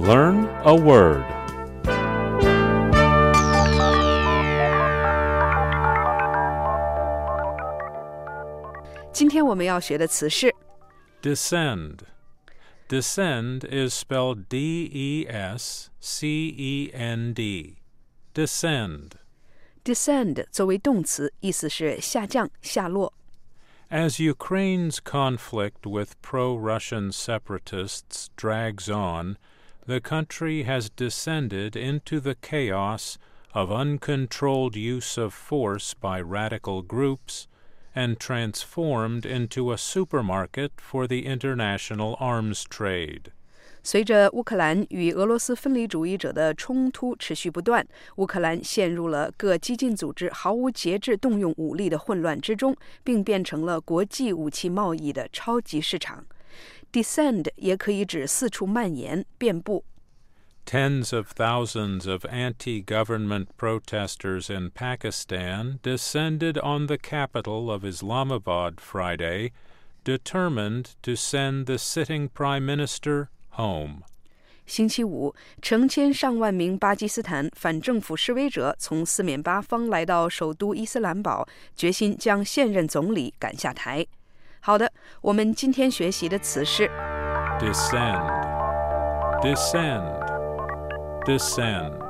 Learn a word. 今天我们要学的词是 Descend. Descend is spelled D E S C E N D. Descend. descend 作为动词，意思是下降、下落。 As Ukraine's conflict with pro Russian separatists drags on, the country has descended into the chaos of uncontrolled use of force by radical groups and transformed into a supermarket for the international arms trade. 随着乌克兰与俄罗斯分离主义者的冲突持续不断，乌克兰陷入了各激进组织毫无节制动用武力的混乱之中，并变成了国际武器贸易的超级市场。 Descend 也可以指四处蔓延、遍布。 Tens of thousands of anti government protesters in Pakistan descended on the capital of Islamabad Friday, determined to send the sitting prime minister home. 星期五，成千上万名巴基斯坦反政府示威者从四面八方来到首都伊斯兰堡，决心将现任总理赶下台。 好的，我们今天学习的词是 Descend. Descend. Descend.